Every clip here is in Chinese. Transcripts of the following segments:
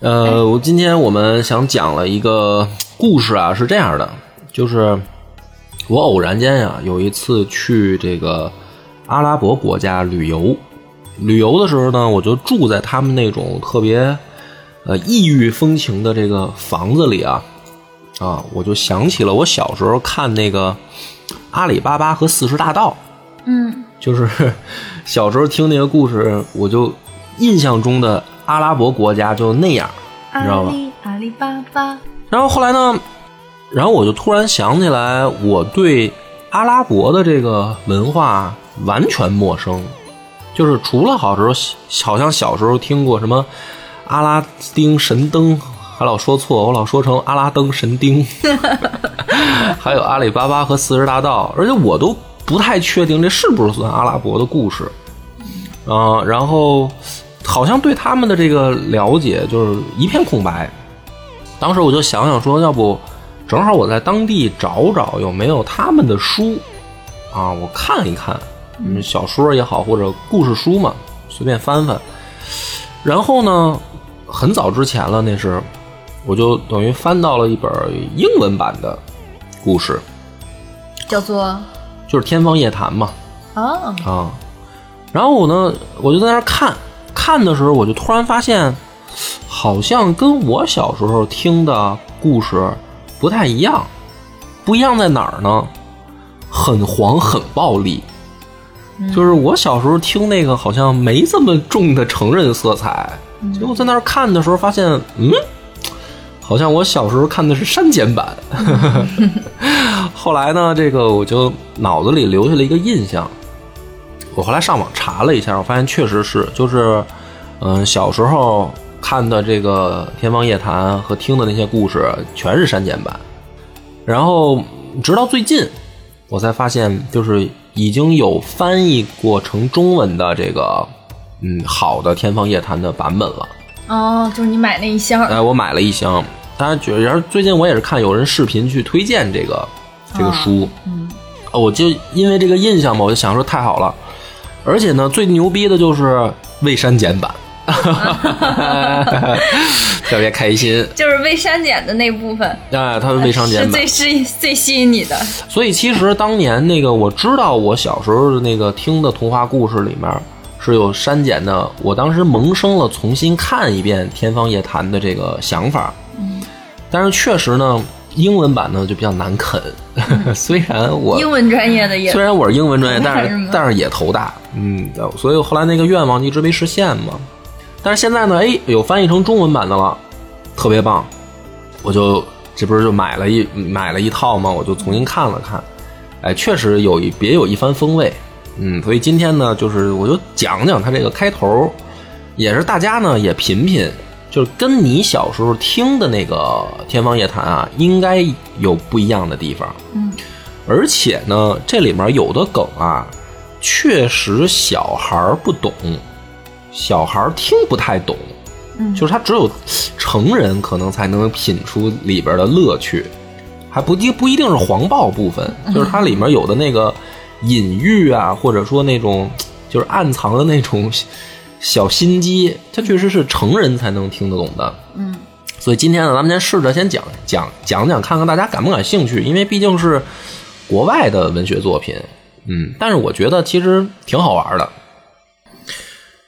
呃，我今天我们想讲了一个故事啊，是这样的，就是我偶然间呀、有一次去这个阿拉伯国家旅游，旅游的时候呢，我就住在他们那种特别呃异域风情的这个房子里啊，啊，我就想起了我小时候看那个《阿里巴巴和四十大盗》。嗯，就是小时候听那个故事，我就印象中的阿拉伯国家就那样，你知道吧？阿里巴巴，然后后来呢，然后我就突然想起来，我对阿拉伯的这个文化完全陌生，就是除了好时候好像小时候听过什么阿拉丁神灯，还老说错，我老说成阿拉登神丁，还有阿里巴巴和四十大盗，而且我都不太确定这是不是算阿拉伯的故事，啊、然后好像对他们的这个了解就是一片空白。当时我就想想说，要不正好我在当地找找有没有他们的书啊，我看一看，嗯，小说也好或者故事书嘛，随便翻翻。然后呢，很早之前了，那是我就等于翻到了一本英文版的故事，叫做就是《天方夜谭》嘛，啊，啊，然后我呢，我就在那儿看，看的时候，我就突然发现，好像跟我小时候听的故事不太一样。不一样在哪儿呢？很黄，很暴力。就是我小时候听那个，好像没这么重的成人色彩。结果在那儿看的时候，发现，嗯，好像我小时候看的是删减版。后来呢，这个我就脑子里留下了一个印象。我后来上网查了一下，我发现确实是，就是，嗯，小时候看的这个《天方夜谭》和听的那些故事全是删减版，然后直到最近，我才发现，就是已经有翻译过成中文的这个，嗯，好的《天方夜谭》的版本了。哦，就是你买那一箱，哎，我买了一箱。大家，觉得，然后最近我也是看有人视频去推荐这个这个书，嗯，我就因为这个印象嘛，我就想说太好了。而且呢，最牛逼的就是未删减版，特别开心。就是未删减的那部分，哎，它是未删减版是最，吸最吸引你的。所以其实当年那个我知道，我小时候的那个听的童话故事里面是有删减的，我当时萌生了重新看一遍《天方夜谭》的这个想法。嗯，但是确实呢，英文版呢就比较难啃。虽然我英文专业的也虽然我是英文专业，但是但是也头大，嗯，所以后来那个愿望一直没实现嘛。但是现在呢，哎，有翻译成中文版的了，特别棒，我就这不是就买了一买了一套嘛，我就重新看了看，哎，确实有一别有一番风味，嗯，所以今天呢，就是我就讲讲它这个开头，也是大家呢也品品，就是跟你小时候听的那个《天方夜谭》啊，应该有不一样的地方。嗯，而且呢，这里面有的梗啊，确实小孩儿不懂，小孩儿听不太懂。嗯就是他只有成人可能才能品出里边的乐趣，还不一不一定是黄暴部分，就是它里面有的那个隐喻啊，或者说那种就是暗藏的那种小心机，它确实是成人才能听得懂的。嗯，所以今天呢，咱们先试着先讲讲讲讲，看看大家感不感兴趣，因为毕竟是国外的文学作品，嗯，但是我觉得其实挺好玩的。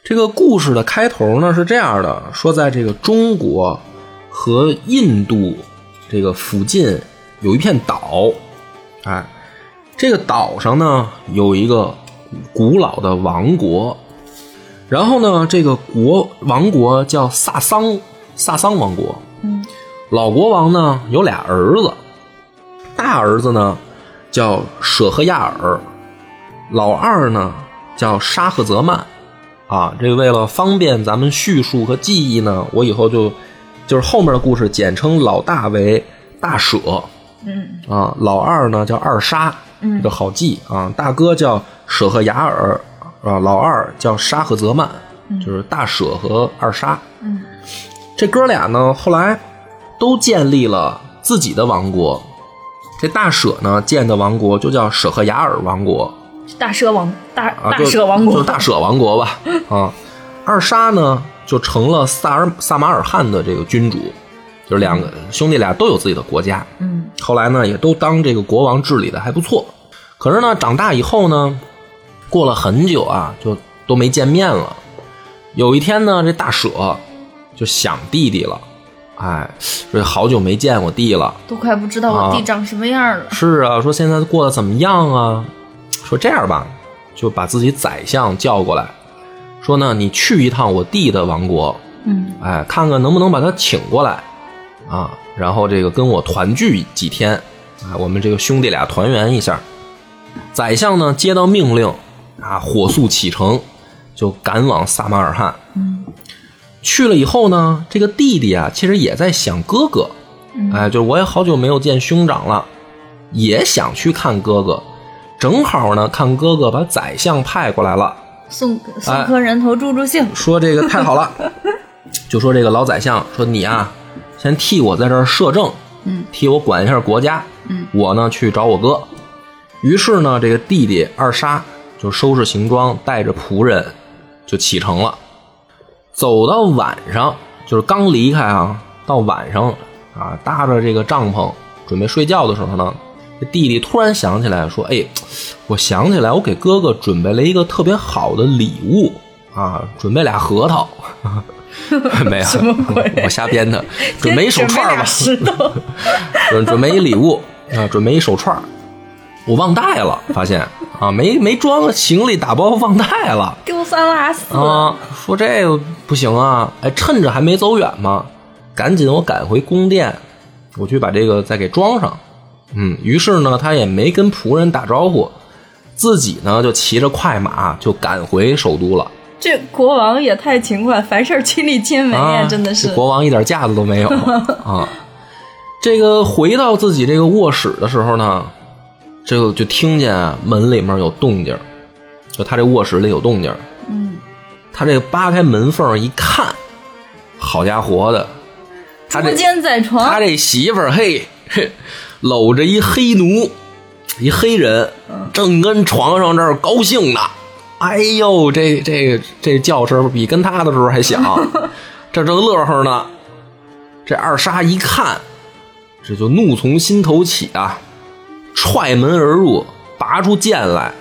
这个故事的开头呢是这样的：说在这个中国和印度这个附近有一片岛，哎，这个岛上呢有一个古老的王国，然后呢，这个国王国叫萨桑萨桑王国。嗯，老国王呢有俩儿子，大儿子呢叫舍赫亚尔，老二呢叫沙赫泽曼。啊，这个为了方便咱们叙述和记忆呢，我以后就就是后面的故事简称老大为大舍，嗯啊，老二呢叫二沙，嗯这个好记啊。大哥叫舍赫雅尔啊，老二叫沙赫泽曼，就是大舍和二沙。嗯，这哥俩呢，后来都建立了自己的王国。这大舍呢建的王国就叫舍赫雅尔王国大蛇王大啊，大舍王国就大舍王国吧 啊。二沙呢就成了萨尔萨马尔汗的这个君主，就是两个兄弟俩都有自己的国家。嗯后来呢，也都当这个国王治理的还不错。可是呢，长大以后呢，过了很久啊，就都没见面了。有一天呢，这大舍就想弟弟了，哎，说好久没见我弟了。都快不知道我弟长什么样了。是啊，说现在过得怎么样啊？说这样吧，就把自己宰相叫过来，说呢，你去一趟我弟的王国，嗯哎，看看能不能把他请过来啊，然后这个跟我团聚几天，啊，我们这个兄弟俩团圆一下。宰相呢接到命令啊，火速启程，就赶往撒马尔罕。嗯去了以后呢，这个弟弟啊，其实也在想哥哥，哎，就是我也好久没有见兄长了，也想去看哥哥。正好呢，看哥哥把宰相派过来了，送送颗人头助助兴。说这个太好了，就说这个老宰相说你啊，先替我在这儿摄政，嗯，替我管一下国家，嗯，我呢去找我哥。于是呢，这个弟弟二沙就收拾行装，带着仆人就启程了。走到晚上，就是刚离开啊，到晚上啊，搭着这个帐篷准备睡觉的时候呢，这弟弟突然想起来说：“哎，我想起来，我给哥哥准备了一个特别好的礼物啊，准备俩核桃。”没有，什么鬼？我瞎编的，准备一手串吧，石头。准准备一礼物啊，准备一手串我忘带了，发现啊，没没装行李打包忘带了。丢三落四。啊，说这个不行啊！哎，趁着还没走远嘛，赶紧我赶回宫殿，我去把这个再给装上。嗯，于是呢，他也没跟仆人打招呼，自己呢就骑着快马就赶回首都了。这国王也太勤快，凡事亲力亲为呀，啊，真的是这。国王一点架子都没有啊。这个回到自己这个卧室的时候呢，这个就听见啊门里面有动静，就他这卧室里有动静。嗯，他这个扒开门缝一看，好家伙的，他捉这奸在床。他这媳妇儿嘿，嘿搂着一黑奴，一黑人，正跟床上这儿高兴呢。哎呦，这这这叫声比跟他的时候还响，这正乐呵呢。这二沙一看，这就怒从心头起啊，踹门而入，拔出剑来，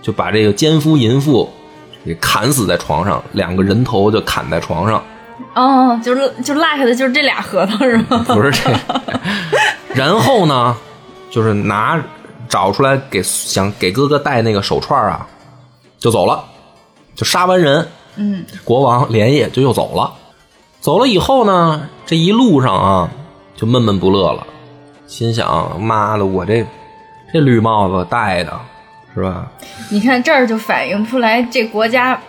就把这个奸夫淫妇给砍死在床上，两个人头就砍在床上。哦，就是就落下的就是这俩核桃是吗？不是这，然后呢，就是拿找出来给想给哥哥戴那个手串啊，就走了，就杀完人，嗯，国王连夜就又走了。走了以后呢，这一路上啊，就闷闷不乐了，心想：妈的，我这这绿帽子戴的，是吧？你看这儿就反映出来这国家。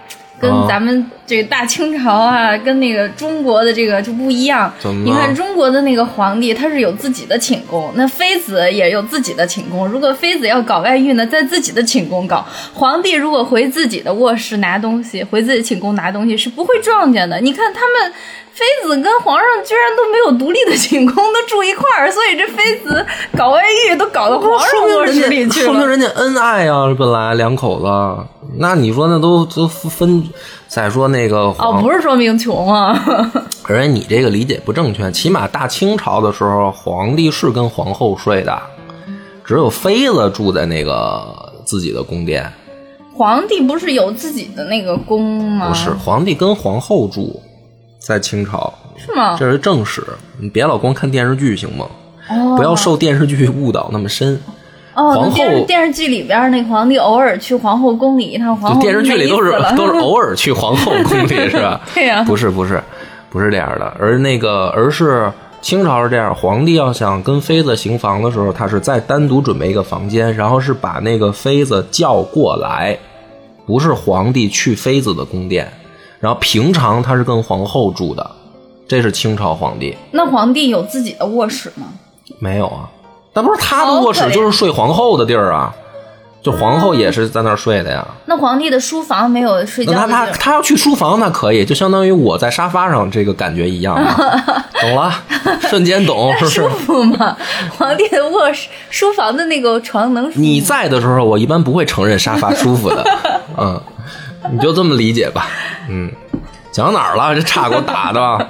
跟啊咱们这个大清朝啊，跟那个中国的这个就不一样。你看中国的那个皇帝，他是有自己的寝宫，那妃子也有自己的寝宫。如果妃子要搞外遇呢，在自己的寝宫搞；皇帝如果回自己的卧室拿东西，回自己寝宫拿东西是不会撞见的。你看他们妃子跟皇上居然都没有独立的寝宫，都住一块儿，所以这妃子搞外遇都搞到皇上卧室里去了。说明人家恩爱啊，本来两口子。那你说那都都分，再说那个哦，不是说明穷啊。而且你这个理解不正确。起码大清朝的时候，皇帝是跟皇后睡的，只有妃子住在那个自己的宫殿。皇帝不是有自己的那个宫吗？不是，皇帝跟皇后住，在清朝，是吗？这是正史。你别老光看电视剧行吗？哦，不要受电视剧误导那么深。哦，皇后电视剧里边那个皇帝偶尔去皇后宫里一趟，皇后电视剧里都是都是偶尔去皇后宫里 是吧？对呀不是不是不是这样的，而那个而是清朝是这样，皇帝要想跟妃子行房的时候，他是再单独准备一个房间，然后是把那个妃子叫过来，不是皇帝去妃子的宫殿，然后平常他是跟皇后住的。这是清朝皇帝，那皇帝有自己的卧室吗？没有啊？那不是他的卧室就是睡皇后的地儿啊，就皇后也是在那儿睡的呀。那皇帝的书房没有睡觉那他他要去书房那可以，就相当于我在沙发上这个感觉一样嘛，懂了？瞬间懂是不是舒？服吗？皇帝的卧室、书房的那个床能舒服你在的时候，我一般不会承认沙发舒服的，嗯，你就这么理解吧，嗯。讲到哪儿了？这岔给我打的。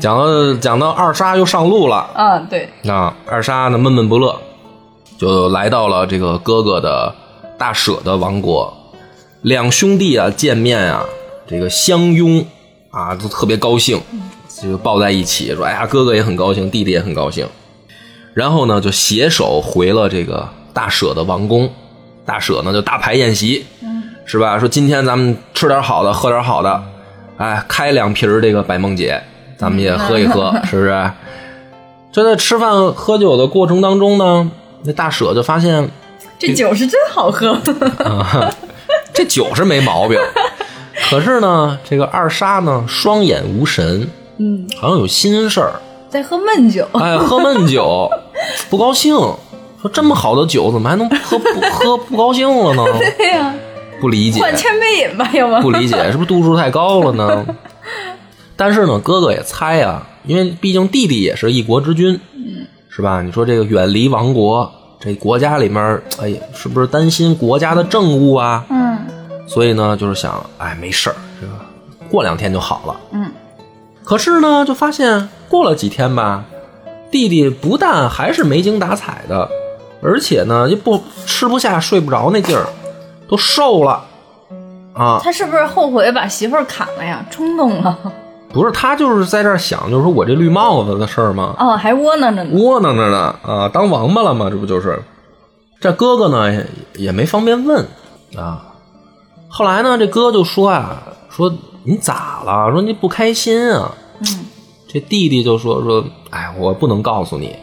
讲到讲到二沙又上路了，啊，对，啊，二沙呢闷闷不乐，就来到了这个哥哥的大舍的王国。两兄弟啊见面啊，这个相拥啊，都特别高兴，就抱在一起说：“哎呀，哥哥也很高兴，弟弟也很高兴。”然后呢，就携手回了这个大舍的王宫。大舍呢就大排宴席，是吧？说今天咱们吃点好的，喝点好的，哎，开两瓶儿这个百梦姐，咱们也喝一喝，是不是？就在吃饭喝酒的过程当中呢，那大舍就发现这酒是真好喝。这酒是没毛病，可是呢，这个二沙呢双眼无神，嗯，好像有心事儿，在喝闷酒。哎，喝闷酒 不高兴，说这么好的酒怎么还能喝不喝不高兴了呢？对呀、不理解，换千杯饮吧？不理解，是不是度数太高了呢？但是呢，哥哥也猜啊，因为毕竟弟弟也是一国之君，是吧？你说这个远离王国，这国家里面，哎呀，是不是担心国家的政务啊？嗯所以呢，就是想，哎，没事儿，这个过两天就好了。嗯，可是呢，就发现过了几天吧，弟弟不但还是没精打采的，而且呢，又不吃不下、睡不着那劲儿，都瘦了啊。他是不是后悔把媳妇儿砍了呀？冲动了。不是他就是在这儿想，就是说我这绿帽子的事儿嘛，哦，还窝囊着呢。窝囊着呢啊，当王八了吗？这不就是？这哥哥呢也也没方便问啊。后来呢，这哥就说啊，说你咋了？说你不开心啊？嗯，这弟弟就说说，哎，我不能告诉你，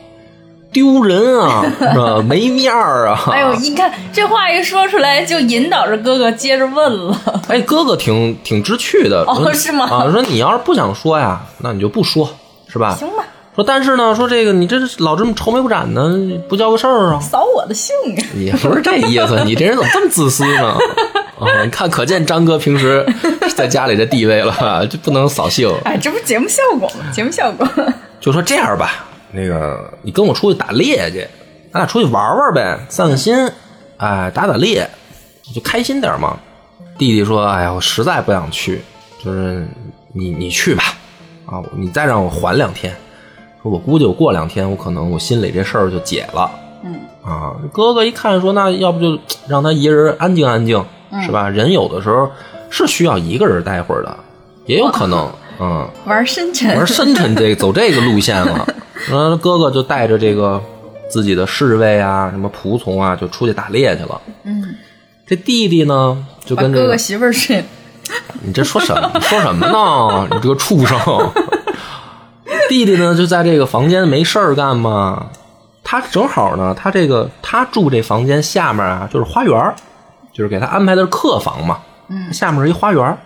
丢人啊，是吧？没面儿啊。哎呦，你看这话一说出来，就引导着哥哥接着问了。哎，哥哥挺挺知趣的。哦是吗啊，说你要是不想说呀，那你就不说，是吧？行吧，说但是呢，说这个你这是老这么愁眉不展的，不叫个事儿啊？扫我的兴啊！也不是这意思，你这人怎么这么自私呢？啊，你看，可见张哥平时在家里的地位了，就不能扫兴。哎，这不节目效果吗？节目效果。就说这样吧，那个你跟我出去打猎去，咱俩出去玩玩呗，散散心，哎，打打猎，就开心点嘛。弟弟说：“哎呀，我实在不想去，就是你你去吧，啊，你再让我缓两天。说我估计我过两天，我可能我心里这事儿就解了。嗯啊，哥哥一看说，那要不就 让他一人安静安静，是吧？人有的时候是需要一个人待会儿的，也有可能，嗯。”玩深沉，玩深沉这走这个路线了。嗯，哥哥就带着这个自己的侍卫啊、什么仆从啊，就出去打猎去了。嗯，这弟弟呢，就跟这个哥哥媳妇儿睡。你这说什么？你说什么呢？你这个畜生！弟弟呢，就在这个房间没事儿干嘛。他正好呢，他这个他住这房间下面啊，就是花园就是给他安排的是客房嘛。嗯下面是一花园儿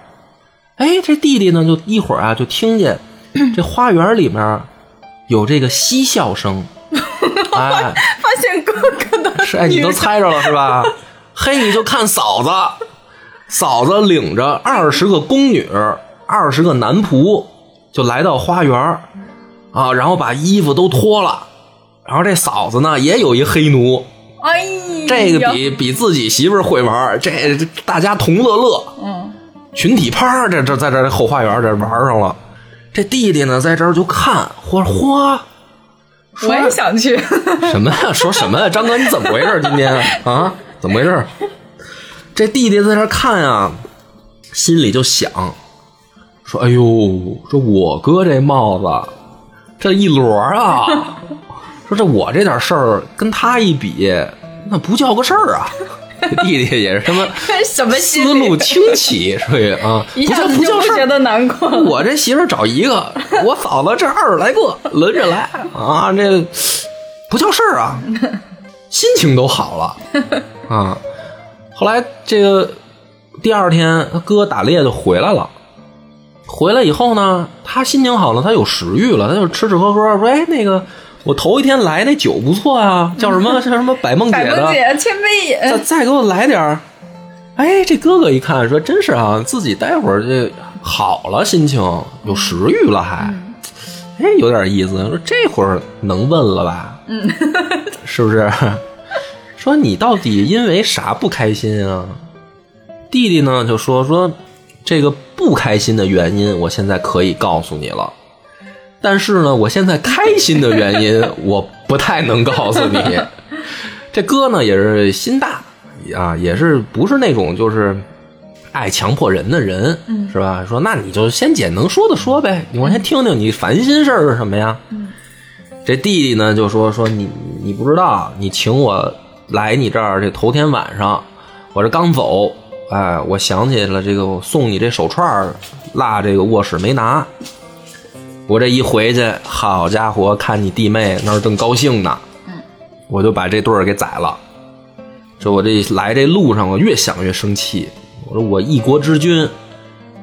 哎，这弟弟呢，就一会儿啊，就听见这花园里面有这个嬉笑声。哎，发现哥哥的是哎，你都猜着了是吧？嘿，你就看嫂子，嫂子领着二十个宫女，二十个男仆，就来到花园儿。啊，然后把衣服都脱了，然后这嫂子呢也有一黑奴，哎呀，这个比比自己媳妇儿会玩这大家同乐乐，嗯，群体趴这这在这后花园这玩上了。这弟弟呢在这儿就看，嚯嚯，我也想去。什么呀？说什么呀？张哥，你怎么回事？今天啊，怎么回事？这弟弟在这儿看啊，心里就想说：“哎呦，这我哥这帽子，这一摞啊，说这我这点事儿跟他一比，那不叫个事儿啊。”这 弟弟也是他妈什么 思路清奇，属于啊，不叫一下不叫事觉得难过。我这媳妇找一个，我嫂子这二十来个轮着来啊，这不叫事儿啊，心情都好了啊。后来这个第二天，他哥打猎就回来了，回来以后呢，他心情好了，他有食欲了，他就吃吃喝喝，说：“哎，那个我头一天来那酒不错啊，叫什么 叫什么百梦姐的，百梦姐千杯再饮，再给我来点儿。”哎，这哥哥一看说：“真是啊，自己待会儿这好了，心情有食欲了还，哎，有点意思。说这会儿能问了吧？嗯，是不是？说你到底因为啥不开心啊？”弟弟呢就说说这个不开心的原因，我现在可以告诉你了。但是呢，我现在开心的原因，我不太能告诉你。这哥呢也是心大啊，也是不是那种就是爱强迫人的人，嗯是吧？说那你就先捡能说的说呗，你我先听听你烦心事儿是什么呀？嗯这弟弟呢就说说你你不知道，你请我来你这儿这头天晚上，我这刚走，哎，我想起了这个我送你这手串儿落这个卧室没拿，我这一回去，好家伙，看你弟妹那儿正高兴呢，我就把这对儿给宰了。这我这来这路上，我越想越生气。我说我一国之君，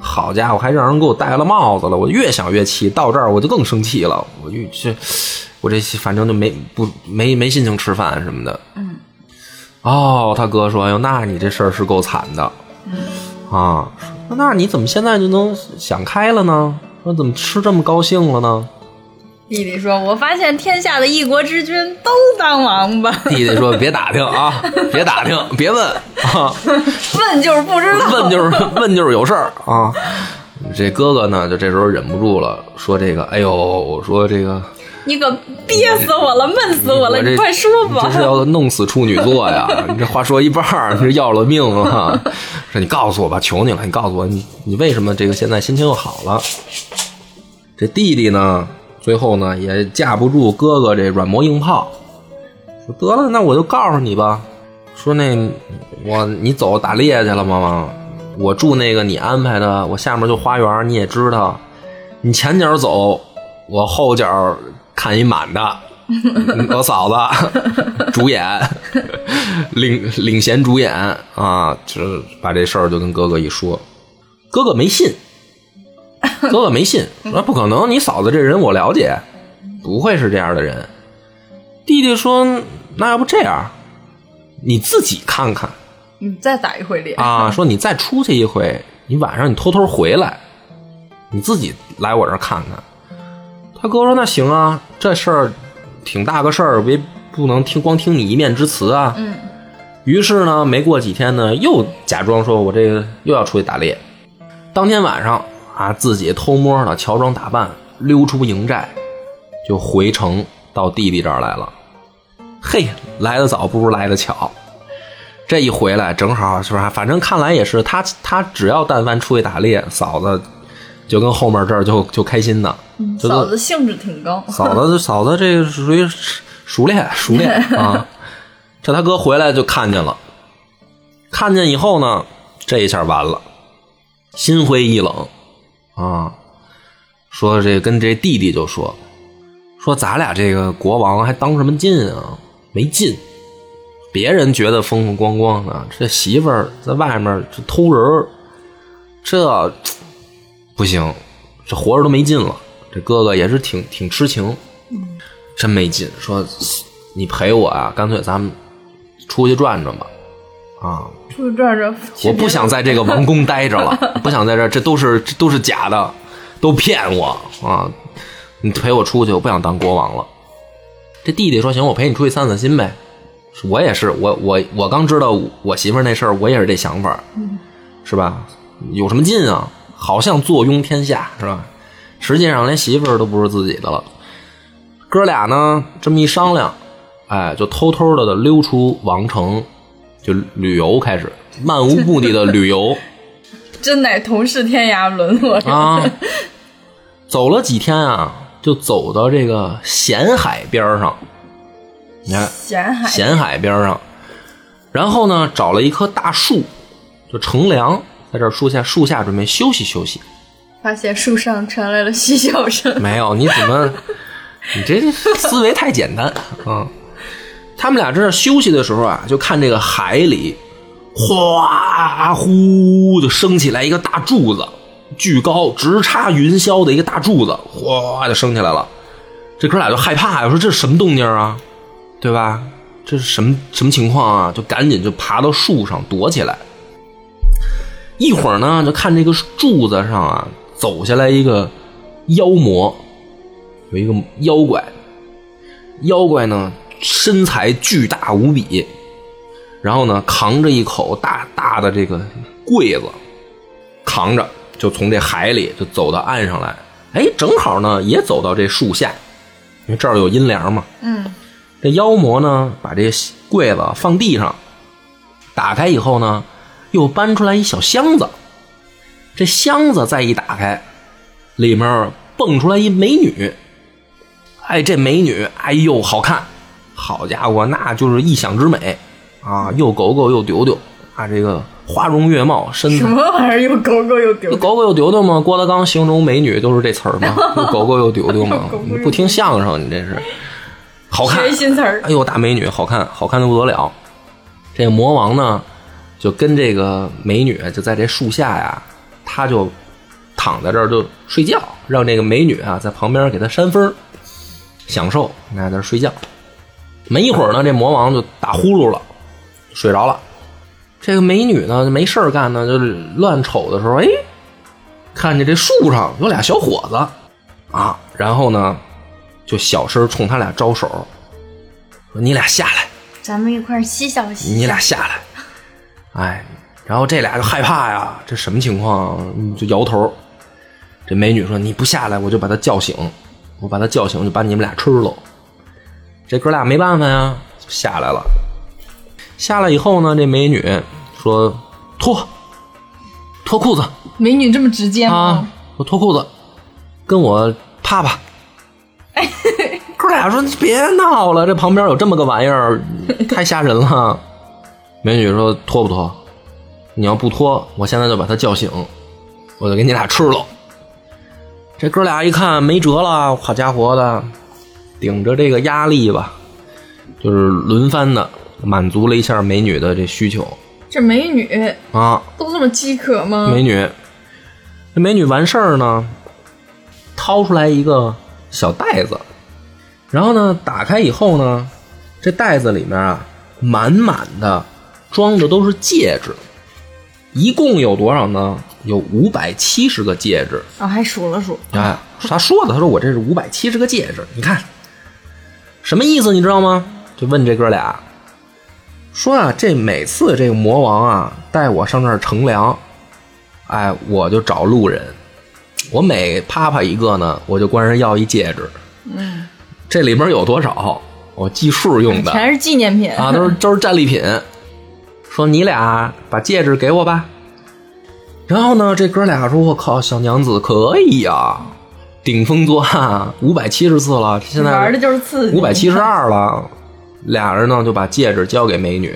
好家伙，还让人给我戴了帽子了。我越想越气，到这儿我就更生气了。我就这，我这反正就没不没没心情吃饭什么的。嗯。哦，他哥说：“哎呦，那你这事儿是够惨的。”啊，那你怎么现在就能想开了呢？说怎么吃这么高兴了呢？弟弟说：“我发现天下的一国之君都当王八，弟弟说：“别打听啊，别打听，别问啊，问就是不知道。问就是问就是有事儿啊。”这哥哥呢，就这时候忍不住了，说：“这个，哎呦，我说这个，你可憋死我了，闷死我了！这你快说吧这。是要弄死处女座呀？你这话说一半儿，你这要了命了。说你告诉我吧，求你了，你告诉我，你你为什么这个现在心情又好了？”这弟弟呢，最后呢也架不住哥哥这软磨硬泡，说得了，那我就告诉你吧。说那我你走打猎去了吗？我住那个你安排的，我下面就花园，你也知道。你前脚走，我后脚看一满的，我嫂子 主演，领领衔主演啊，就是把这事儿就跟哥哥一说，哥哥没信，哥哥没信，说不可能，你嫂子这人我了解，不会是这样的人。弟弟说，那要不这样，你自己看看。你再打一回脸，啊，说你再出去一回，你晚上你偷偷回来，你自己来我这儿看看。他哥说那行啊，这事儿挺大个事儿，别不能听光听你一面之词啊。嗯。于是呢，没过几天呢，又假装说我这个又要出去打猎。当天晚上啊，自己偷摸的乔装打扮溜出营寨，就回城到弟弟这儿来了。嘿，来的早不如来的巧。这一回来正好是吧？反正看来也是他，他只要但凡出去打猎，嫂子就跟后面这儿就就开心的。就嫂子兴致挺高。嫂子嫂子这属于熟练熟练 啊。这他哥回来就看见了，看见以后呢，这一下完了，心灰意冷啊。说这跟这弟弟就说说咱俩这个国王还当什么劲啊？没劲。别人觉得风风光光的，这媳妇儿在外面这偷人儿，这不行，这活着都没劲了。这哥哥也是挺挺痴情，真没劲。说你陪我啊，干脆咱们出去转转吧。啊，出去转转。我不想在这个王宫待着了，不想在这儿，这都是这都是假的，都骗我啊！你陪我出去，我不想当国王了。这弟弟说：“行，我陪你出去散散心呗。”我也是，我我我刚知道我媳妇那事儿，我也是这想法，是吧？有什么劲啊？好像坐拥天下，是吧？实际上连媳妇儿都不是自己的了。哥俩呢，这么一商量，哎，就偷偷的溜出王城，就旅游开始，漫无目的的旅游 真乃同是天涯沦落人。啊。走了几天啊，就走到这个咸海边上，你看。咸海，咸海边上，然后呢，找了一棵大树，就乘凉，在这树下树下准备休息休息。发现树上传来了嬉笑声。没有，你怎么，你这思维太简单啊！他们俩在这休息的时候啊，就看这个海里哗呼就升起来一个大柱子，巨高，直插云霄的一个大柱子，哗就升起来了。这哥俩就害怕呀，说这是什么动静啊？对吧？这是什么什么情况啊？就赶紧就爬到树上躲起来。一会儿呢，就看这个柱子上啊，走下来一个妖魔，有一个妖怪。妖怪呢，身材巨大无比，然后呢，扛着一口大大的这个柜子，扛着就从这海里就走到岸上来。哎，正好呢，也走到这树下，因为这儿有阴凉嘛。嗯，这妖魔呢，把这柜子放地上，打开以后呢，又搬出来一小箱子。这箱子再一打开，里面蹦出来一美女。哎，这美女，哎呦，好看！好家伙，那就是异想之美啊，又狗狗又丢丢啊，这个花容月貌，身材什么玩意儿又狗狗又丢丢？狗狗又丢丢吗？郭德纲形容美女都是这词儿吗？又狗狗又丢丢吗 你不听相声，你这是好看学。新词儿哎，呦，大美女，好看，好看的不得了。这个魔王呢，就跟这个美女就在这树下呀，他就躺在这儿就睡觉，让这个美女啊在旁边给他扇风，享受，那在这睡觉。没一会儿呢，这魔王就打呼噜了，睡着了。这个美女呢没事儿干呢，就乱瞅的时候，哎，看见这树上有俩小伙子啊，然后呢就小声冲他俩招手，说：“你俩下来。”咱们一块儿嬉笑嬉笑。你俩下来，哎，然后这俩就害怕呀，这什么情况？嗯就摇头。这美女说：“你不下来，我就把他叫醒，我把他叫醒，就把你们俩吃了。”这哥俩没办法呀，就下来了。下来以后呢，这美女说：“脱，脱裤子美女这么直接吗啊？我脱裤子，跟我啪啪。”哥俩说：“你别闹了，这旁边有这么个玩意儿，太吓人了。”美女说：“脱不脱？你要不脱，我现在就把他叫醒，我就给你俩吃了。”这哥俩一看没辙了，好家伙的，顶着这个压力吧，就是轮番的满足了一下美女的这需求这美女啊。都这么饥渴吗？美女，这美女完事儿呢，掏出来一个小袋子，然后呢，打开以后呢，这袋子里面啊，满满的装的都是戒指，一共有多少呢？有五百七十个戒指。啊，还数了数，哎，他说的，他说我这是五百七十个戒指，你看什么意思？你知道吗？就问这哥俩，说啊，这每次这个魔王啊带我上这儿乘凉，哎，我就找路人，我每啪啪一个呢，我就管人要一戒指。嗯，这里边有多少？我计数用的全是纪念品啊，都是都是战利品。说你俩把戒指给我吧。然后呢，这哥俩说：“我靠，小娘子可以呀、顶风作案，五百七十次了，现在玩的就是刺激。五百七十二了。”俩人呢就把戒指交给美女，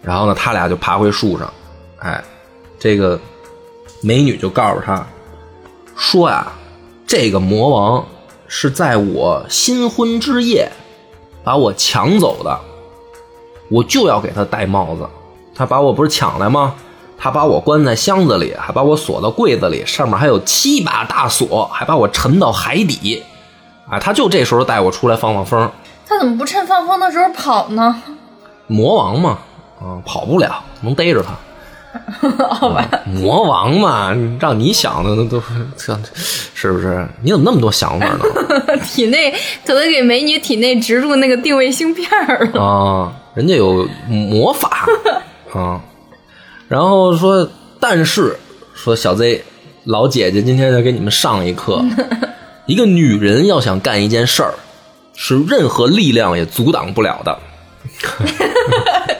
然后呢，他俩就爬回树上。哎，这个美女就告诉他说呀：“这个魔王是在我新婚之夜把我抢走的，我就要给他戴帽子。他把我不是抢来吗？他把我关在箱子里，还把我锁到柜子里，上面还有七把大锁，还把我沉到海底。啊，他就这时候带我出来放放风。他怎么不趁放风的时候跑呢？魔王嘛，啊，跑不了，能逮着他。好吧，魔王嘛，让你想的那都是这，是不是？你怎么那么多想法呢？体内可能给美女体内植入那个定位芯片儿了。啊，人家有魔法啊。然后说，但是说小 Z 老姐姐今天要给你们上一课，一个女人要想干一件事儿，是任何力量也阻挡不了的。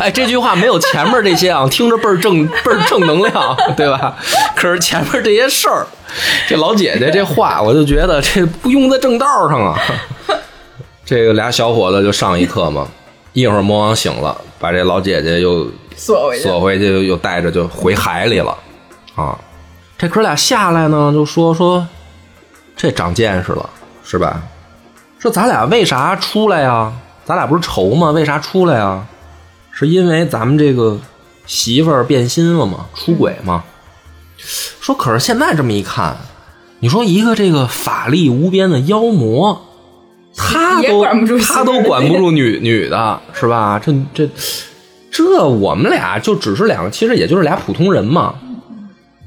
哎，这句话没有前面这些啊，听着倍儿正倍儿正能量，对吧？可是前面这些事儿，这老姐姐这话，我就觉得这不用在正道上啊。这个俩小伙子就上一课嘛，一会儿魔王醒了，把这老姐姐又锁回去。锁回去，又带着就回海里了啊。这哥俩下来呢，就说说这长见识了，是吧？说咱俩为啥出来呀？咱俩不是仇吗？为啥出来呀？是因为咱们这个媳妇儿变心了吗？出轨吗？说可是现在这么一看，你说一个这个法力无边的妖魔，他都他都管不住 女女的，是吧？这这这我们俩就只是两个，其实也就是俩普通人嘛。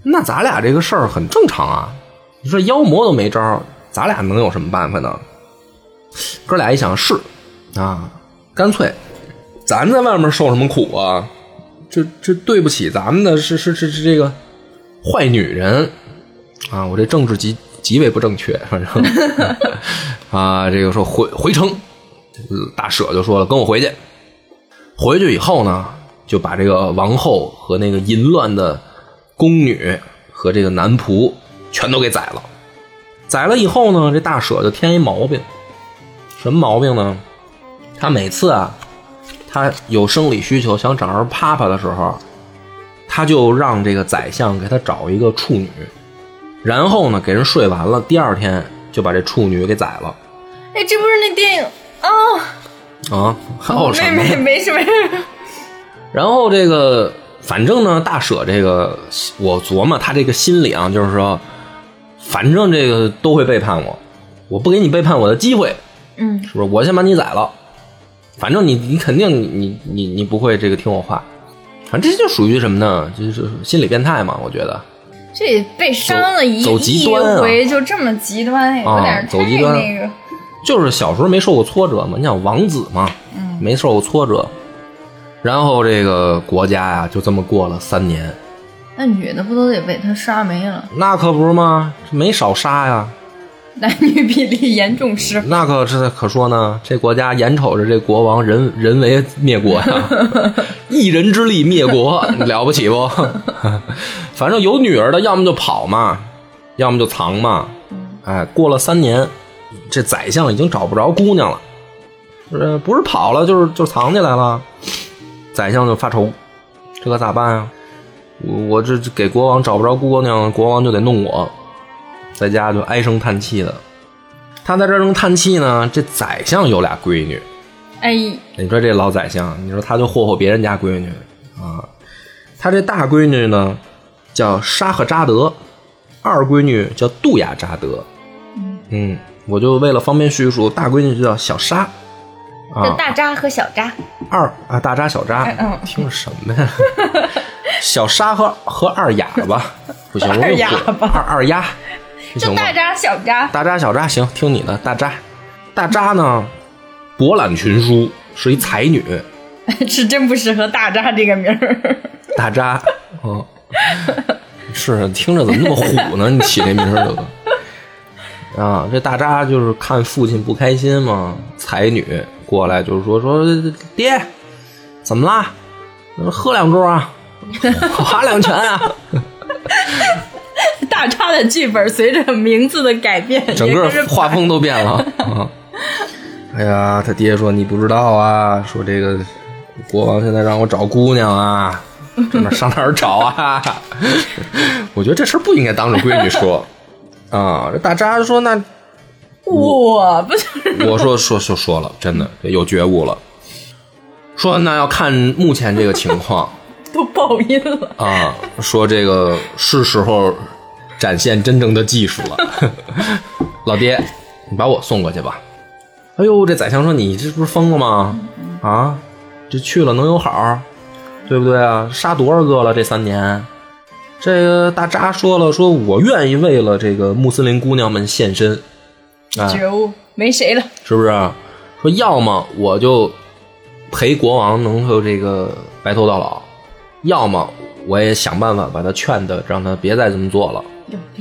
那咱俩这个事儿很正常啊。你说妖魔都没招儿，咱俩能有什么办法呢？哥俩一想是啊，干脆咱在外面受什么苦啊？这这对不起咱们的是是是是这个坏女人啊！我这政治极极为不正确，反正 啊，这个说回回城，呃大舍就说了，跟我回去。回去以后呢，就把这个王后和那个淫乱的宫女和这个男仆全都给宰了。宰了以后呢，这大舍就添一毛病，什么毛病呢？他每次啊，他有生理需求想找人啪啪的时候，他就让这个宰相给他找一个处女，然后呢给人睡完了，第二天就把这处女给宰了哎，这不是那电影啊？啊！哦，什没么没没没事没事。然后这个，反正呢，大舍这个，我琢磨他这个心理啊，就是说，反正这个都会背叛我，我不给你背叛我的机会，嗯，是不是？我先把你宰了，反正你你肯定你你你不会这个听我话，反正这就属于什么呢？就是心理变态嘛，我觉得。这被伤了一走走极一回就这么极端，有啊点太走极端那个。就是小时候没受过挫折嘛，你想王子嘛，没受过挫折，然后这个国家呀就这么过了三年，那女的不都得被他杀没了？那可不是吗？没少杀呀，男女比例严重失衡。那可是可说呢，这国家眼瞅着这国王人人为灭国呀，一人之力灭国，了不起不？反正有女儿的，要么就跑嘛，要么就藏嘛。哎，过了三年，这宰相已经找不着姑娘了，呃，不是跑了，就是就藏起来了。宰相就发愁，这可咋办呀？我我这给国王找不着姑娘，国王就得弄我，在家就唉声叹气的。他在这儿正叹气呢，这宰相有俩闺女，哎，你说这老宰相，你说他就霍霍别人家闺女啊？他这大闺女呢叫沙赫扎德，二闺女叫杜雅扎德。嗯，我就为了方便叙述，大闺女就叫小沙。这啊，大扎和小扎，二啊大扎小扎，嗯听着什么呀？小沙和和二哑巴不行，我二给哑巴二二丫就大？扎小扎。大扎小扎行，听你的。大扎，大扎呢，博览群书，是一才女。是真不适合大扎这个名儿。大扎，哦，是听着怎么那么虎呢？你起这名儿就啊，这大扎就是看父亲不开心嘛，才女过来就是说说爹，怎么啦？喝两盅啊，划两拳啊，大扎的剧本随着名字的改变，整个画风都变了啊！哎呀，他爹说你不知道啊，说这个国王现在让我找姑娘啊，这 哪上哪儿找啊？我觉得这事儿不应该当着闺女说啊。这大扎说那我不就是我说说说说了，真的有觉悟了。说那要看目前这个情况都爆音了？啊，说这个是时候展现真正的技术了。老爹，你把我送过去吧。哎呦，这宰相说你这不是疯了吗？啊，这去了能有好，对不对啊？杀多少个了这三年？这个大扎说了，说我愿意为了这个穆斯林姑娘们献身，啊，觉悟没谁了。是不是？说要么我就陪国王能够这个白头到老，要么我也想办法把他劝的，让他别再这么做了。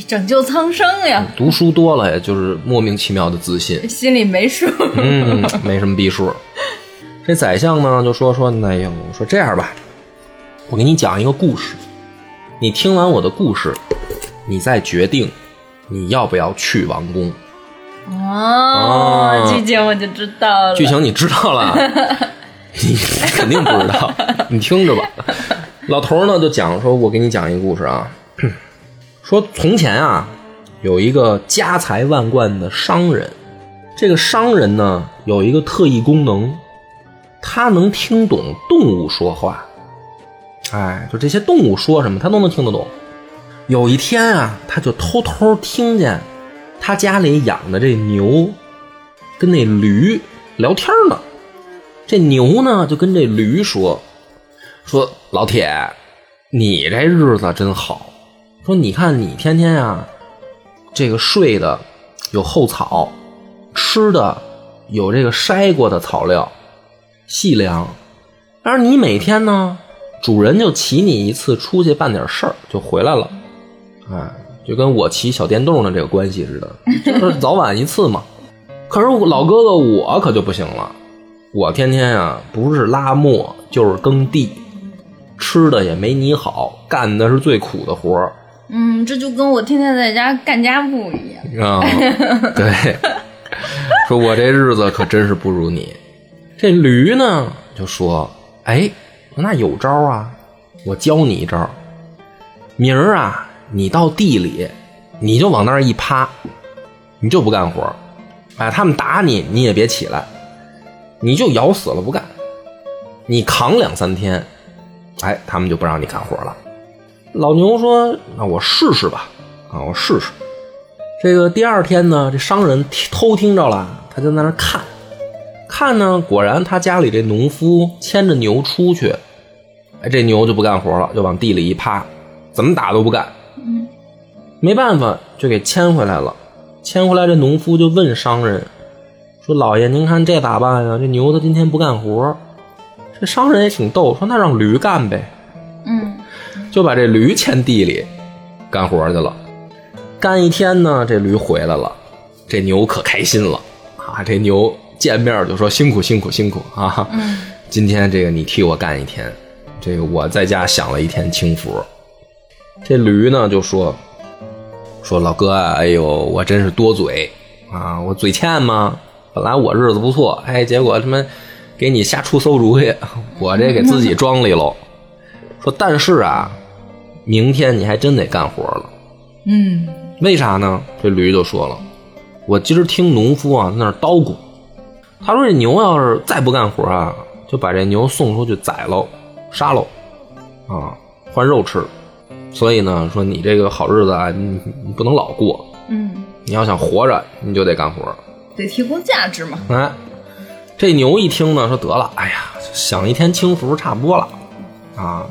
拯救苍生呀，读书多了，也就是莫名其妙的自信，心里没数。嗯，没什么逼数。这宰相呢就说说，那呀，我说这样吧，我给你讲一个故事，你听完我的故事，你再决定你要不要去王宫。哦，哦剧情我就知道了。剧情你知道了，你肯定不知道，你听着吧。老头呢就讲说，我给你讲一个故事啊，说从前啊有一个家财万贯的商人，这个商人呢有一个特异功能，他能听懂动物说话。哎，就这些动物说什么，他都能听得懂。有一天啊，他就偷偷听见他家里养的这牛跟那驴聊天呢。这牛呢就跟这驴说：“说老铁，你这日子真好。说你看你天天啊，这个睡的有后草，吃的有这个筛过的草料，细粮。但是你每天呢，主人就骑你一次出去办点事儿就回来了，哎，就跟我骑小电动的这个关系似的，就是早晚一次嘛。可是老哥哥我可就不行了，我天天啊不是拉磨就是耕地，吃的也没你好，干的是最苦的活儿。嗯，这就跟我天天在家干家务一样。啊、对，说我这日子可真是不如你。这驴呢就说：“哎，那有招啊，我教你一招。明儿啊，你到地里，你就往那儿一趴，你就不干活。哎，他们打你，你也别起来，你就咬死了不干。你扛两三天，哎，他们就不让你干活了。”老牛说：“那我试试吧，啊，我试试。”这个第二天呢，这商人偷听着了，他就在那看，看呢，果然他家里这农夫牵着牛出去，哎，这牛就不干活了，就往地里一趴，怎么打都不干。嗯，没办法，就给牵回来了。牵回来，这农夫就问商人说：“老爷，您看这咋办呀？这牛它今天不干活。”这商人也挺逗，说：“那让驴干呗。”嗯，就把这驴牵地里干活去了。干一天呢，这驴回来了，这牛可开心了啊！这牛见面就说辛苦辛苦辛苦啊！今天这个你替我干一天，这个我在家享了一天清福。这驴呢就说说老哥啊，哎呦，我真是多嘴啊，我嘴欠吗？本来我日子不错，哎，结果他妈给你瞎出馊主意，我这给自己装里喽。说但是啊，明天你还真得干活了。嗯，为啥呢？这驴就说了，我今儿听农夫啊在那儿叨咕，他说这牛要是再不干活啊，就把这牛送出去宰喽，杀喽，啊，换肉吃。所以呢，说你这个好日子啊，你你不能老过，嗯，你要想活着，你就得干活。得提供价值嘛。哎，这牛一听呢，说得了，哎呀，享一天清福差不多了，啊，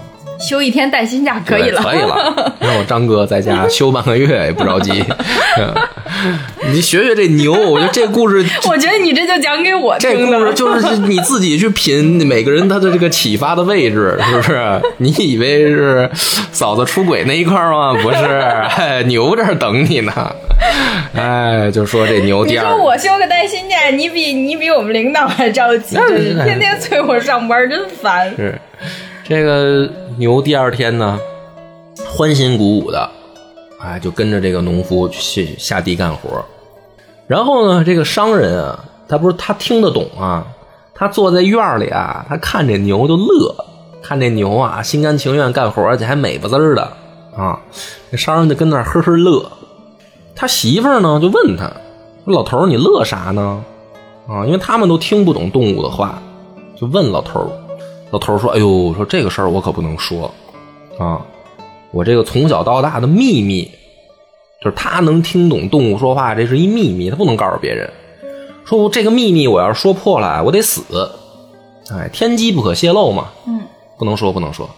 休一天带薪假可以了，可以了。让我张哥在家休半个月也不着急。你学学这牛，我觉得这故事，我觉得你这就讲给我听的。故事就是你自己去品每个人他的这个启发的位置，是不是？你以为是嫂子出轨那一块儿吗？不是，哎，牛这儿等你呢。哎，就说这牛你第二说我休个带薪假，你比你比我们领导还着急，就是是天天催我上班，真烦。是这个牛第二天呢，欢欣鼓舞的，哎，就跟着这个农夫去下地干活。然后呢，这个商人啊，他不是他听得懂啊，他坐在院里啊，他看这牛就乐，看这牛啊心甘情愿干活，而且还美不滋儿的啊。这商人就跟那儿呵呵乐。他媳妇儿呢就问他：“老头儿，你乐啥呢？”啊，因为他们都听不懂动物的话，就问老头儿。老头说：“哎呦，说这个事儿我可不能说啊，我这个从小到大的秘密，就是他能听懂动物说话，这是一秘密，他不能告诉别人。说我这个秘密我要是说破了，我得死。哎，天机不可泄露嘛，嗯，不能说，不能说。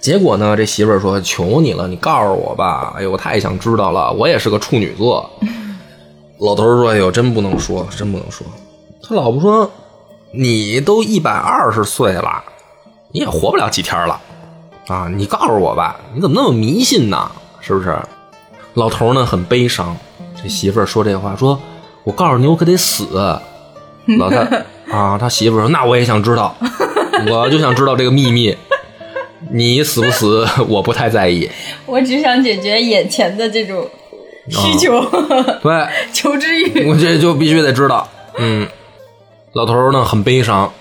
结果呢，这媳妇儿说：求你了，你告诉我吧。哎呦，我太想知道了，我也是个处女座。老头说：哎呦，真不能说，真不能说。他老婆说：你都一百二十岁了，你也活不了几天了啊！你告诉我吧，你怎么那么迷信呢？是不是？老头呢很悲伤，这媳妇儿说这话，说我告诉你，我可得死。老太 啊，他媳妇儿说，那我也想知道，我就想知道这个秘密。你死不死，我不太在意。我只想解决眼前的这种需求，对，求知欲。我这就必须得知道。嗯，老头呢很悲伤，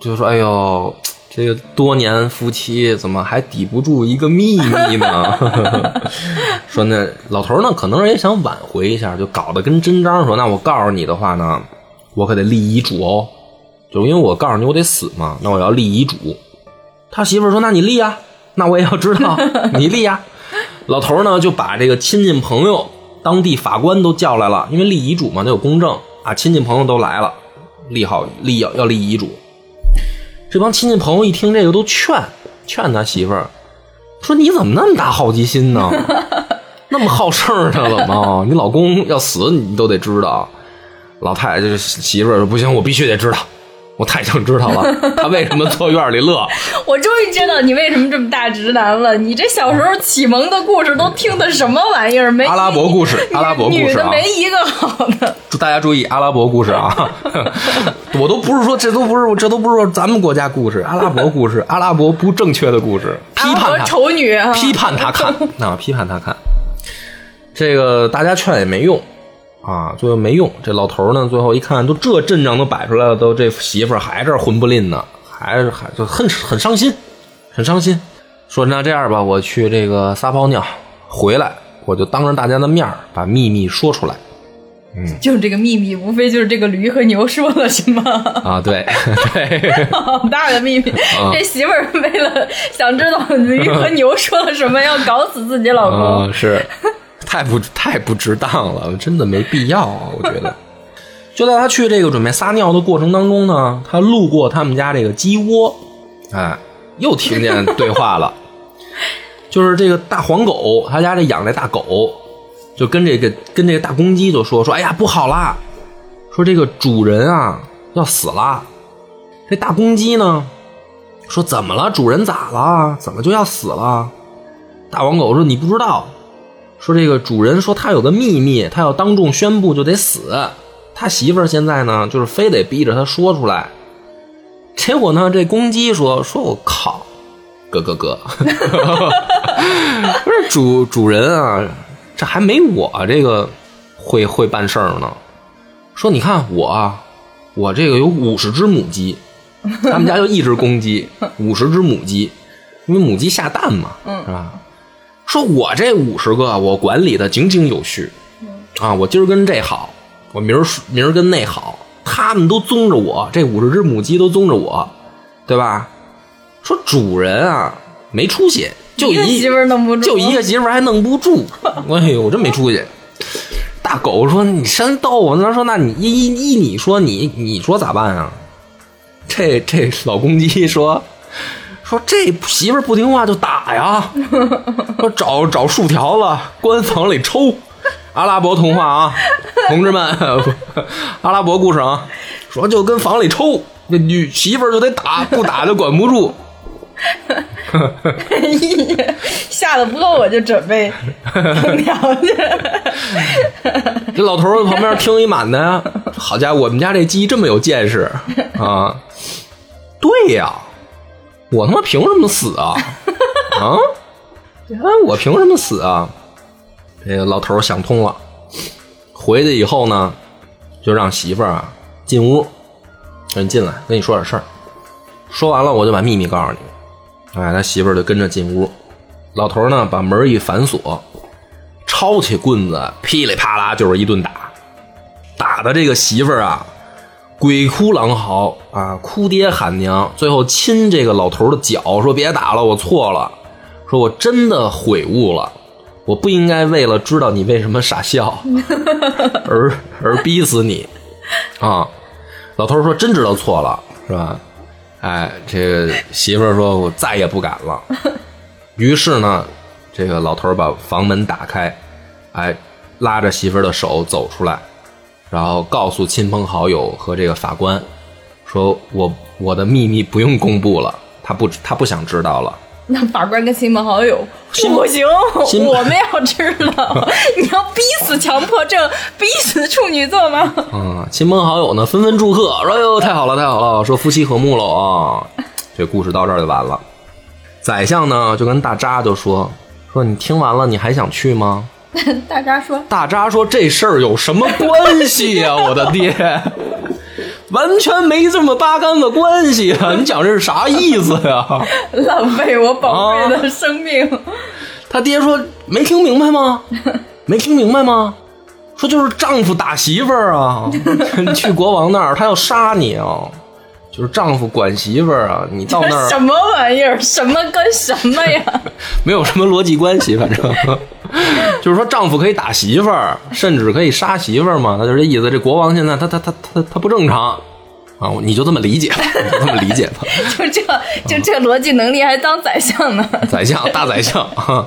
就说：“哎呦，这个多年夫妻怎么还抵不住一个秘密呢？” 说那老头呢可能也想挽回一下，就搞得跟真章说：“那我告诉你的话呢，我可得立遗嘱哦，就因为我告诉你我得死嘛，那我要立遗嘱。”他媳妇说：“那你立呀，那我也要知道，你立呀。”老头呢就把这个亲戚朋友、当地法官都叫来了，因为立遗嘱嘛，得有公证啊，亲戚朋友都来了，立好立要要立遗嘱。这帮亲戚朋友一听这个，都劝劝他媳妇儿，说你怎么那么大好奇心呢？那么好事儿呢？怎么？你老公要死，你都得知道。老太太就是媳妇儿说不行，我必须得知道，我太想知道了，他为什么坐院里乐？我终于知道你为什么这么大直男了。你这小时候启蒙的故事都听的什么玩意儿？没阿拉伯故事，阿拉伯故女事啊！的没一个好的。祝大家注意阿拉伯故事啊！我都不是说这都不是这都不是咱们国家故事，阿拉伯故事，阿拉伯不正确的故事，批判他，丑女啊！批判他看 啊，批判他看。这个大家劝也没用啊，最后没用。这老头呢，最后一看，都这阵仗都摆出来了，都这媳妇儿还这儿混不吝呢，还是还就很很伤心，很伤心。说那这样吧，我去这个撒泡尿，回来我就当着大家的面儿把秘密说出来。嗯就是这个秘密，无非就是这个驴和牛说了什么。啊，对 对，好大的秘密！啊这媳妇儿为了想知道驴和牛说了什么，要搞死自己老公。啊，是 太不太不值当了，真的没必要啊，我觉得。就在他去这个准备撒尿的过程当中呢，他路过他们家这个鸡窝，哎，又听见 对话了，就是这个大黄狗，他家这养这大狗，就跟这个跟这个大公鸡就说说，哎呀不好啦，说这个主人啊要死了。这大公鸡呢说怎么了？主人咋了？怎么就要死了？大黄狗说：“你不知道，说这个主人说他有个秘密，他要当众宣布就得死。他媳妇儿现在呢，就是非得逼着他说出来。结果呢，这公鸡说：说我靠，咯咯咯，不是主主人啊，这还没我这个会会办事儿呢。说你看我啊，我这个有五十只母鸡，他们家就一只公鸡，五十只母鸡，因为母鸡下蛋嘛，是吧？说我这五十个我管理的井井有序，啊，我今儿跟这好，我明儿明儿跟那好，他们都宗着我，这五十只母鸡都宗着我，对吧？说主人啊没出息，就一一个媳妇儿弄不住，就一个媳妇儿还弄不住，哎呦，真没出息。大狗说：“你真逗我！”他说：“那你依依依你说你你说咋办啊？”这这老公鸡说：“说这媳妇儿不听话就打呀，说找找竖条子关房里抽。阿拉伯童话啊，同志们，阿拉伯故事啊，说就跟房里抽，那女媳妇儿就得打，不打就管不住。吓得不够，我就准备 烹调去。这老头儿在旁边听一满的呀，好家伙，我们家这鸡这么有见识啊！对呀，我他妈凭什么死啊？啊？哎，我凭什么死啊？这个老头儿想通了，回去以后呢，就让媳妇儿啊进屋，说你进来，跟你说点事儿。说完了，我就把秘密告诉你。哎，他媳妇儿就跟着进屋，老头儿呢把门一反锁，抄起棍子，噼里啪啦就是一顿打，打的这个媳妇儿啊，鬼哭狼嚎啊，哭爹喊娘，最后亲这个老头的脚，说别打了，我错了，说我真的悔悟了，我不应该为了知道你为什么傻笑，而而逼死你啊！老头说真知道错了，是吧？哎，这个媳妇儿说：“我再也不敢了。”于是呢，这个老头把房门打开，哎，拉着媳妇儿的手走出来，然后告诉亲朋好友和这个法官，说我我的秘密不用公布了，他不他不想知道了。那法官跟亲朋好友不行，我们要知道，你要逼死强迫症，逼死处女座吗？嗯，亲朋好友呢纷纷祝贺，说：“哎呦，太好了，太好了！”说夫妻和睦了啊。这故事到这儿就完了。宰相呢就跟大扎就说：“说你听完了，你还想去吗？” 大扎说，大扎说：“这事儿有什么关系呀、我的爹，完全没这么八竿子关系啊！你讲这是啥意思呀？”浪费我宝贵的生命。他爹说：“没听明白吗？没听明白吗？说就是丈夫打媳妇儿啊，你去国王那儿，他要杀你啊！就是丈夫管媳妇儿啊，你到那儿什么玩意儿？什么跟什么呀？没有什么逻辑关系，反正 就是说丈夫可以打媳妇儿，甚至可以杀媳妇儿嘛，他就是这意思。这国王现在他他他他他不正常啊，你就这么理解吧，你就这么理解吧。就这就这逻辑能力还当宰相呢？宰相，大宰相，啊，